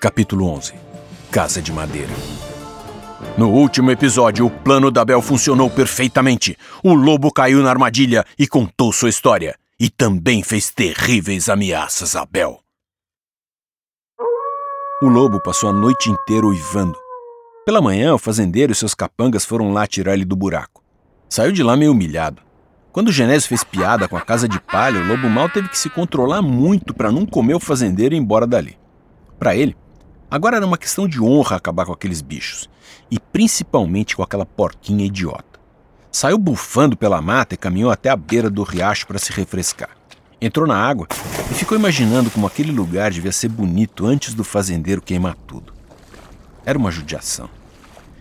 Capítulo 11 Casa de Madeira No último episódio, o plano da Bel funcionou perfeitamente. O lobo caiu na armadilha e contou sua história. E também fez terríveis ameaças a Bel. O lobo passou a noite inteira uivando. Pela manhã, o fazendeiro e seus capangas foram lá tirar ele do buraco. Saiu de lá meio humilhado. Quando Genésio fez piada com a casa de palha, o lobo mal teve que se controlar muito para não comer o fazendeiro e ir embora dali. Para ele, Agora era uma questão de honra acabar com aqueles bichos, e principalmente com aquela porquinha idiota. Saiu bufando pela mata e caminhou até a beira do riacho para se refrescar. Entrou na água e ficou imaginando como aquele lugar devia ser bonito antes do fazendeiro queimar tudo. Era uma judiação.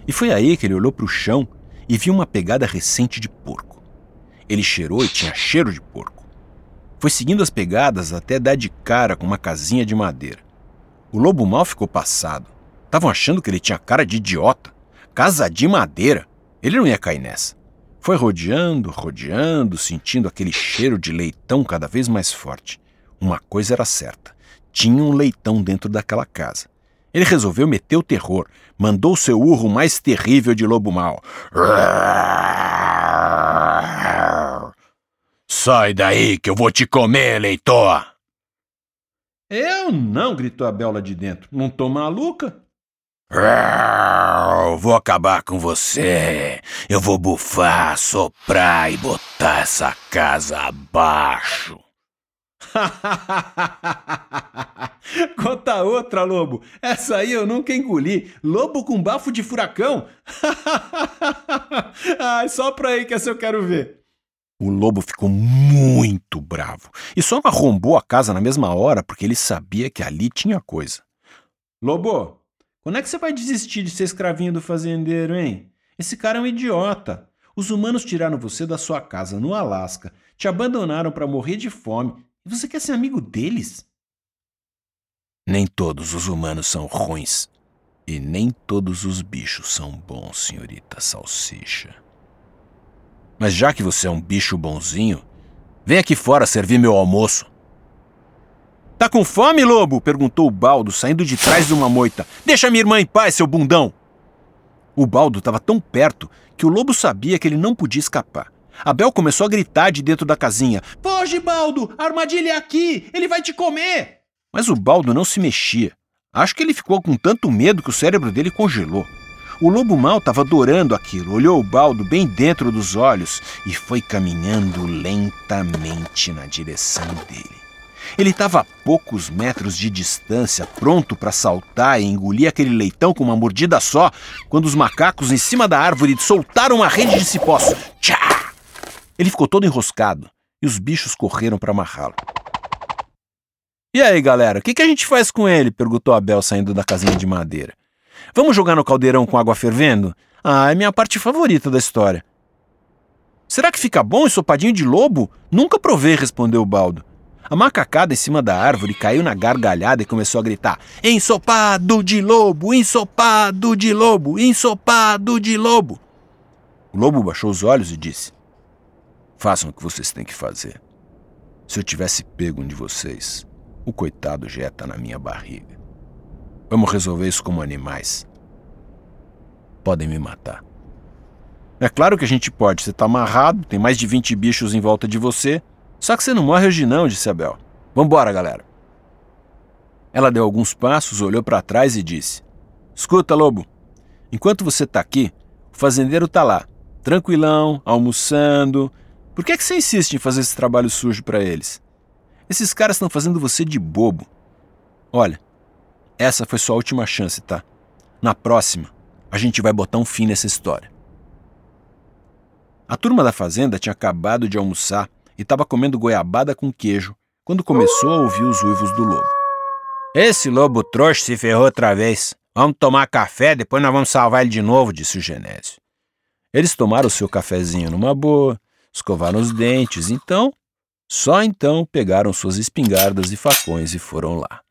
E foi aí que ele olhou para o chão e viu uma pegada recente de porco. Ele cheirou e tinha cheiro de porco. Foi seguindo as pegadas até dar de cara com uma casinha de madeira. O lobo mal ficou passado. Estavam achando que ele tinha cara de idiota. Casa de madeira. Ele não ia cair nessa. Foi rodeando, rodeando, sentindo aquele cheiro de leitão cada vez mais forte. Uma coisa era certa: tinha um leitão dentro daquela casa. Ele resolveu meter o terror, mandou seu urro mais terrível de lobo mau. Sai daí que eu vou te comer, leitor! Eu não, gritou a Bel lá de dentro. Não tô maluca? Vou acabar com você. Eu vou bufar, soprar e botar essa casa abaixo. Conta outra, lobo. Essa aí eu nunca engoli. Lobo com bafo de furacão? Ai, só pra aí que essa eu quero ver. O lobo ficou muito bravo e só arrombou a casa na mesma hora porque ele sabia que ali tinha coisa. Lobo, quando é que você vai desistir de ser escravinho do fazendeiro, hein? Esse cara é um idiota. Os humanos tiraram você da sua casa no Alasca, te abandonaram para morrer de fome e você quer ser amigo deles? Nem todos os humanos são ruins e nem todos os bichos são bons, senhorita Salsicha. Mas já que você é um bicho bonzinho, vem aqui fora servir meu almoço. Tá com fome, lobo? perguntou o baldo, saindo de trás de uma moita. Deixa minha irmã em paz, seu bundão! O baldo estava tão perto que o lobo sabia que ele não podia escapar. Abel começou a gritar de dentro da casinha: Foge, baldo! A armadilha é aqui! Ele vai te comer! Mas o baldo não se mexia. Acho que ele ficou com tanto medo que o cérebro dele congelou. O lobo mal estava adorando aquilo, olhou o baldo bem dentro dos olhos e foi caminhando lentamente na direção dele. Ele estava a poucos metros de distância, pronto para saltar e engolir aquele leitão com uma mordida só, quando os macacos em cima da árvore soltaram uma rede de cipós. Tchá! Ele ficou todo enroscado e os bichos correram para amarrá-lo. E aí, galera, o que, que a gente faz com ele? perguntou Abel saindo da casinha de madeira. Vamos jogar no caldeirão com água fervendo? Ah, é minha parte favorita da história. Será que fica bom ensopadinho de lobo? Nunca provei, respondeu baldo. A macacada em cima da árvore caiu na gargalhada e começou a gritar: Ensopado de lobo, ensopado de lobo, ensopado de lobo. O lobo baixou os olhos e disse: Façam o que vocês têm que fazer. Se eu tivesse pego um de vocês, o coitado já está na minha barriga. Vamos resolver isso como animais. Podem me matar. É claro que a gente pode. Você está amarrado, tem mais de 20 bichos em volta de você. Só que você não morre hoje não, disse Abel. Vambora, galera. Ela deu alguns passos, olhou para trás e disse: Escuta, lobo. Enquanto você está aqui, o fazendeiro está lá, tranquilão, almoçando. Por que, é que você insiste em fazer esse trabalho sujo para eles? Esses caras estão fazendo você de bobo. Olha, essa foi sua última chance, tá? Na próxima, a gente vai botar um fim nessa história. A turma da fazenda tinha acabado de almoçar e estava comendo goiabada com queijo quando começou a ouvir os uivos do lobo. Esse lobo trouxa se ferrou outra vez. Vamos tomar café, depois nós vamos salvar ele de novo, disse o Genésio. Eles tomaram o seu cafezinho numa boa, escovaram os dentes, então, só então pegaram suas espingardas e facões e foram lá.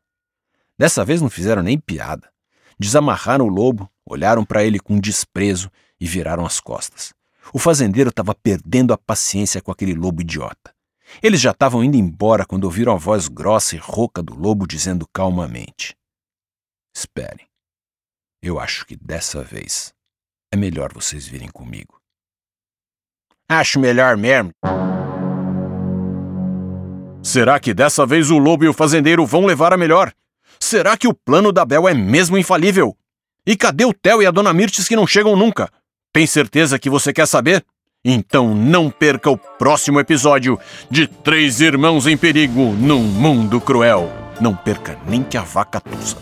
Dessa vez não fizeram nem piada. Desamarraram o lobo, olharam para ele com desprezo e viraram as costas. O fazendeiro estava perdendo a paciência com aquele lobo idiota. Eles já estavam indo embora quando ouviram a voz grossa e rouca do lobo dizendo calmamente: esperem. Eu acho que dessa vez é melhor vocês virem comigo. Acho melhor mesmo. Será que dessa vez o lobo e o fazendeiro vão levar a melhor? Será que o plano da Bel é mesmo infalível? E cadê o Theo e a Dona Mirtes que não chegam nunca? Tem certeza que você quer saber? Então não perca o próximo episódio de Três Irmãos em Perigo num Mundo Cruel. Não perca nem que a vaca tussa.